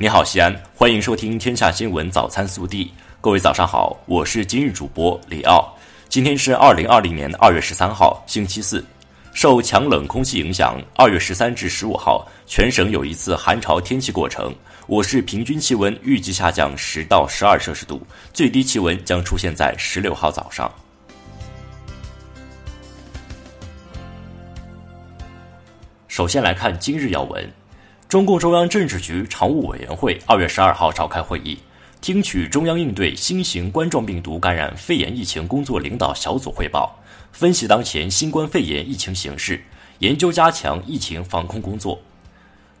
你好，西安，欢迎收听《天下新闻早餐速递》。各位早上好，我是今日主播李奥。今天是二零二零年二月十三号，星期四。受强冷空气影响，二月十三至十五号，全省有一次寒潮天气过程。我市平均气温预计下降十到十二摄氏度，最低气温将出现在十六号早上。首先来看今日要闻。中共中央政治局常务委员会二月十二号召开会议，听取中央应对新型冠状病毒感染肺炎疫情工作领导小组汇报，分析当前新冠肺炎疫情形势，研究加强疫情防控工作。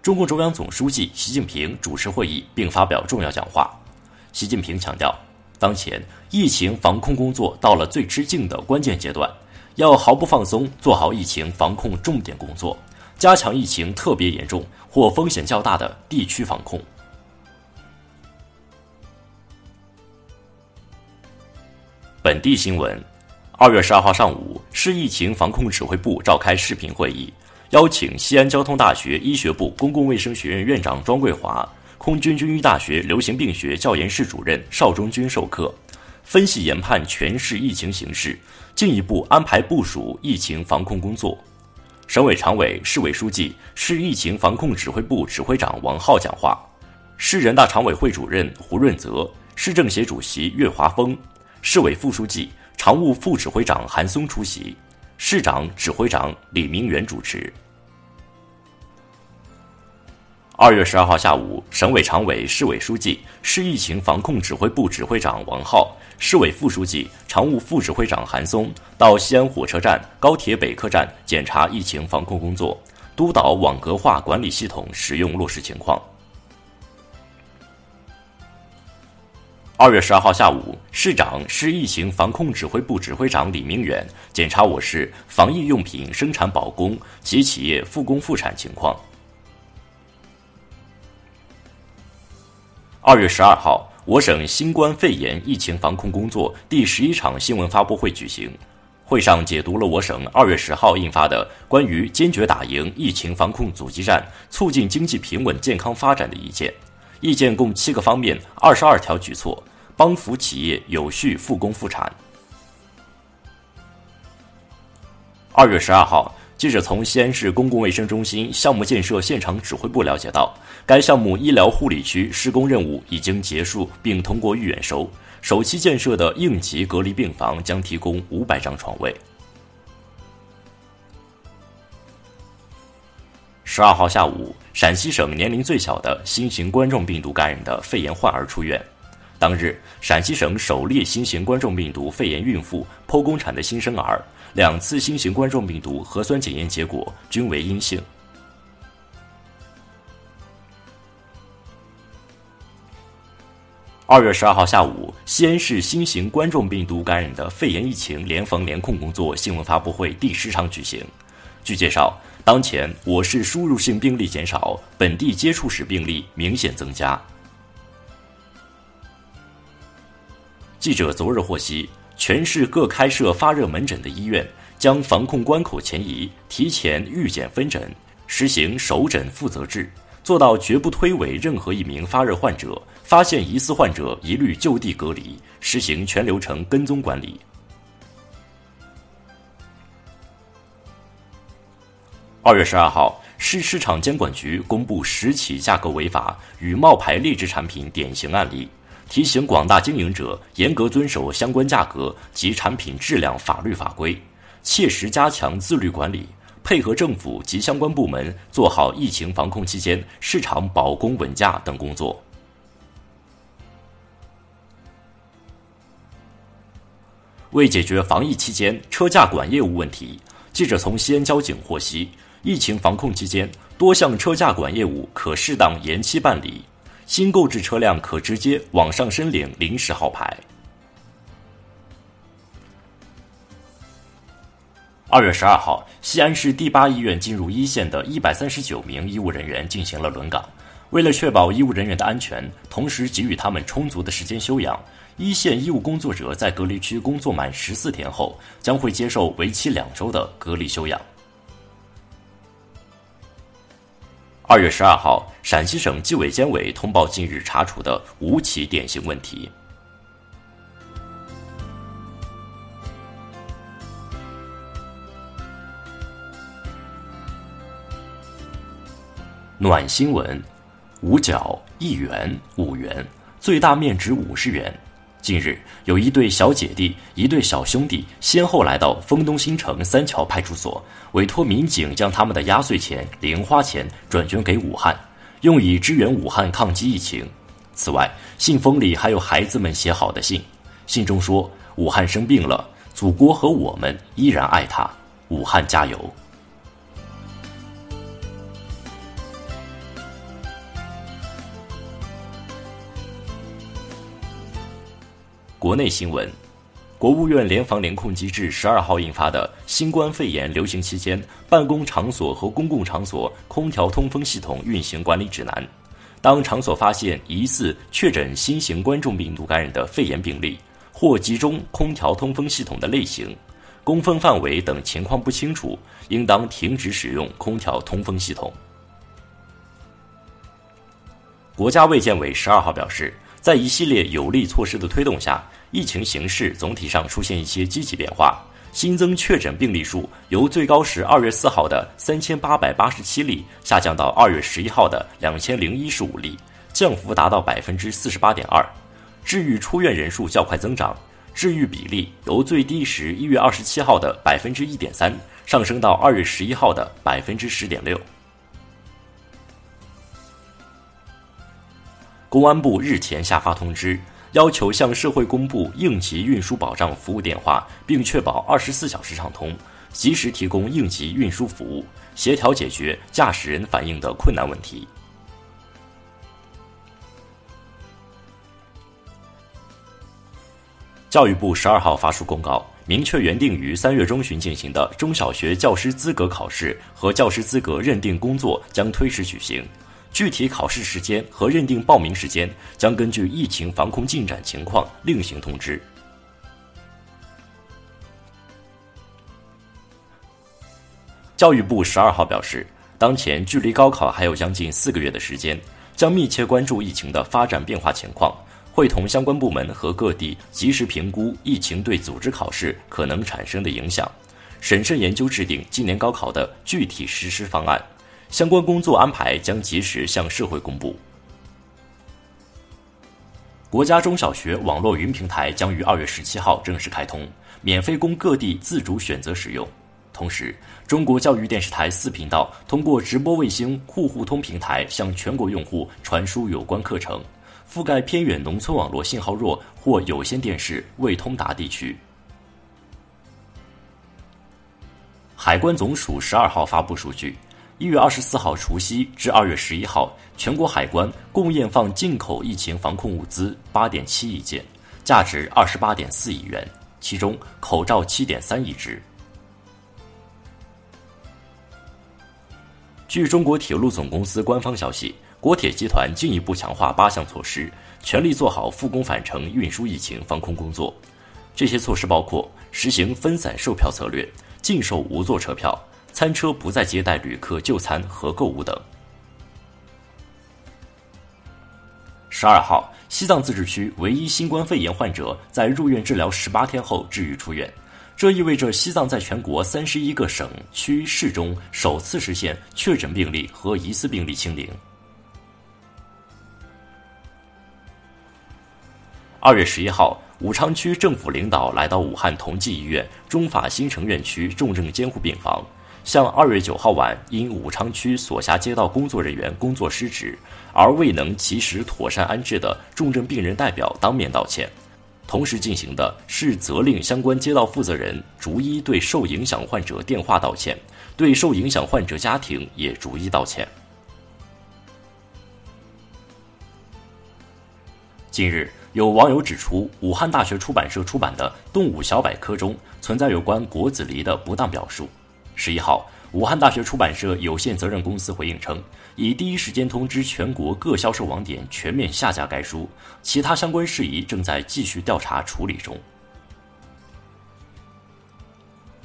中共中央总书记习近平主持会议并发表重要讲话。习近平强调，当前疫情防控工作到了最吃劲的关键阶段，要毫不放松做好疫情防控重点工作。加强疫情特别严重或风险较大的地区防控。本地新闻：二月十二号上午，市疫情防控指挥部召开视频会议，邀请西安交通大学医学部公共卫生学院院长庄桂华、空军军医大学流行病学教研室主任邵忠军授课，分析研判全市疫情形势，进一步安排部署疫情防控工作。省委常委、市委书记、市疫情防控指挥部指挥长王浩讲话，市人大常委会主任胡润泽、市政协主席岳华峰、市委副书记、常务副指挥长韩松出席，市长、指挥长李明远主持。二月十二号下午，省委常委、市委书记、市疫情防控指挥部指挥长王浩，市委副书记、常务副指挥长韩松到西安火车站、高铁北客站检查疫情防控工作，督导网格化管理系统使用落实情况。二月十二号下午，市长、市疫情防控指挥部指挥长李明远检查我市防疫用品生产保供及企业复工复产情况。二月十二号，我省新冠肺炎疫情防控工作第十一场新闻发布会举行。会上解读了我省二月十号印发的关于坚决打赢疫情防控阻击战、促进经济平稳健康发展的意见。意见共七个方面，二十二条举措，帮扶企业有序复工复产。二月十二号。记者从西安市公共卫生中心项目建设现场指挥部了解到，该项目医疗护理区施工任务已经结束，并通过预验收。首期建设的应急隔离病房将提供五百张床位。十二号下午，陕西省年龄最小的新型冠状病毒感染的肺炎患儿出院。当日，陕西省首例新型冠状病毒肺炎孕妇剖宫产的新生儿。两次新型冠状病毒核酸检验结果均为阴性。二月十二号下午，西安市新型冠状病毒感染的肺炎疫情联防联控工作新闻发布会第十场举行。据介绍，当前我市输入性病例减少，本地接触史病例明显增加。记者昨日获悉。全市各开设发热门诊的医院将防控关口前移，提前预检分诊，实行首诊负责制，做到绝不推诿任何一名发热患者。发现疑似患者，一律就地隔离，实行全流程跟踪管理。二月十二号，市市场监管局公布十起价格违法与冒牌劣质产品典型案例。提醒广大经营者严格遵守相关价格及产品质量法律法规，切实加强自律管理，配合政府及相关部门做好疫情防控期间市场保供稳价等工作。为解决防疫期间车驾管业务问题，记者从西安交警获悉，疫情防控期间多项车驾管业务可适当延期办理。新购置车辆可直接网上申领临时号牌。二月十二号，西安市第八医院进入一线的一百三十九名医务人员进行了轮岗。为了确保医务人员的安全，同时给予他们充足的时间休养，一线医务工作者在隔离区工作满十四天后，将会接受为期两周的隔离休养。二月十二号，陕西省纪委监委通报近日查处的五起典型问题。暖新闻：五角一元五元，最大面值五十元。近日，有一对小姐弟、一对小兄弟先后来到丰东新城三桥派出所，委托民警将他们的压岁钱、零花钱转捐给武汉，用以支援武汉抗击疫情。此外，信封里还有孩子们写好的信，信中说：“武汉生病了，祖国和我们依然爱他，武汉加油。”国内新闻，国务院联防联控机制十二号印发的《新冠肺炎流行期间办公场所和公共场所空调通风系统运行管理指南》，当场所发现疑似确诊新型冠状病毒感染的肺炎病例，或集中空调通风系统的类型、供风范围等情况不清楚，应当停止使用空调通风系统。国家卫健委十二号表示。在一系列有力措施的推动下，疫情形势总体上出现一些积极变化。新增确诊病例数由最高时二月四号的三千八百八十七例下降到二月十一号的两千零一十五例，降幅达到百分之四十八点二。治愈出院人数较快增长，治愈比例由最低时一月二十七号的百分之一点三上升到二月十一号的百分之十点六。公安部日前下发通知，要求向社会公布应急运输保障服务电话，并确保二十四小时畅通，及时提供应急运输服务，协调解决驾驶人反映的困难问题。教育部十二号发出公告，明确原定于三月中旬进行的中小学教师资格考试和教师资格认定工作将推迟举行。具体考试时间和认定报名时间将根据疫情防控进展情况另行通知。教育部十二号表示，当前距离高考还有将近四个月的时间，将密切关注疫情的发展变化情况，会同相关部门和各地及时评估疫情对组织考试可能产生的影响，审慎研究制定今年高考的具体实施方案。相关工作安排将及时向社会公布。国家中小学网络云平台将于二月十七号正式开通，免费供各地自主选择使用。同时，中国教育电视台四频道通过直播卫星户户通平台向全国用户传输有关课程，覆盖偏远农村网络信号弱或有线电视未通达地区。海关总署十二号发布数据。一月二十四号除夕至二月十一号，全国海关共验放进口疫情防控物资八点七亿件，价值二十八点四亿元，其中口罩七点三亿只。据中国铁路总公司官方消息，国铁集团进一步强化八项措施，全力做好复工返程运输疫情防控工作。这些措施包括实行分散售票策略，禁售无座车票。餐车不再接待旅客就餐和购物等。十二号，西藏自治区唯一新冠肺炎患者在入院治疗十八天后治愈出院，这意味着西藏在全国三十一个省区市中首次实现确诊病例和疑似病例清零。二月十一号，武昌区政府领导来到武汉同济医院中法新城院区重症监护病房。向二月九号晚因武昌区所辖街道工作人员工作失职而未能及时妥善安置的重症病人代表当面道歉，同时进行的是责令相关街道负责人逐一对受影响患者电话道歉，对受影响患者家庭也逐一道歉。近日，有网友指出，武汉大学出版社出版的《动物小百科》中存在有关果子狸的不当表述。十一号，武汉大学出版社有限责任公司回应称，已第一时间通知全国各销售网点全面下架该书，其他相关事宜正在继续调查处理中。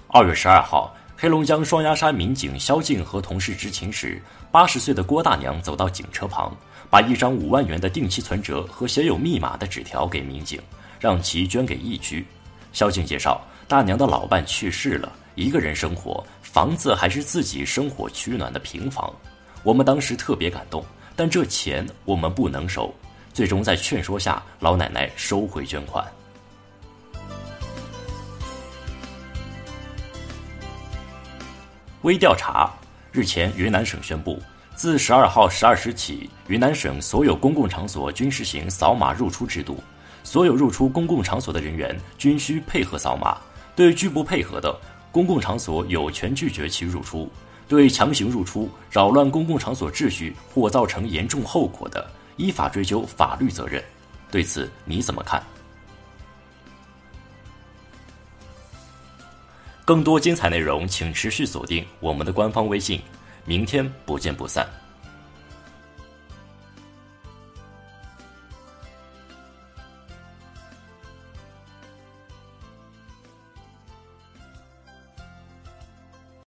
二月十二号，黑龙江双鸭山民警肖静和同事执勤时，八十岁的郭大娘走到警车旁，把一张五万元的定期存折和写有密码的纸条给民警，让其捐给疫区。肖静介绍，大娘的老伴去世了，一个人生活，房子还是自己生火取暖的平房。我们当时特别感动，但这钱我们不能收。最终在劝说下，老奶奶收回捐款。微调查：日前，云南省宣布，自十二号十二时起，云南省所有公共场所均实行扫码入出制度，所有入出公共场所的人员均需配合扫码。对拒不配合的，公共场所有权拒绝其入出；对强行入出、扰乱公共场所秩序或造成严重后果的，依法追究法律责任。对此你怎么看？更多精彩内容，请持续锁定我们的官方微信。明天不见不散。